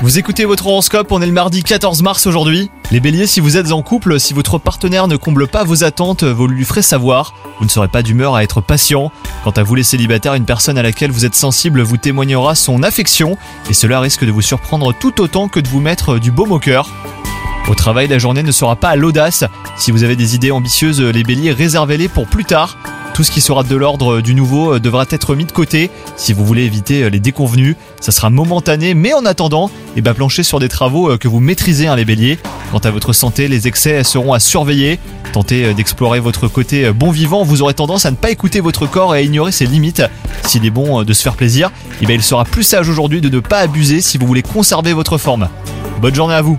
Vous écoutez votre horoscope, on est le mardi 14 mars aujourd'hui. Les béliers, si vous êtes en couple, si votre partenaire ne comble pas vos attentes, vous lui ferez savoir. Vous ne serez pas d'humeur à être patient. Quant à vous les célibataires, une personne à laquelle vous êtes sensible vous témoignera son affection et cela risque de vous surprendre tout autant que de vous mettre du baume au cœur. Au travail, la journée ne sera pas à l'audace. Si vous avez des idées ambitieuses, les béliers, réservez-les pour plus tard. Tout ce qui sera de l'ordre du nouveau euh, devra être mis de côté si vous voulez éviter euh, les déconvenus. Ça sera momentané, mais en attendant, eh ben, planchez sur des travaux euh, que vous maîtrisez, hein, les béliers. Quant à votre santé, les excès seront à surveiller. Tentez d'explorer votre côté bon vivant, vous aurez tendance à ne pas écouter votre corps et à ignorer ses limites. S'il est bon de se faire plaisir, eh ben, il sera plus sage aujourd'hui de ne pas abuser si vous voulez conserver votre forme. Bonne journée à vous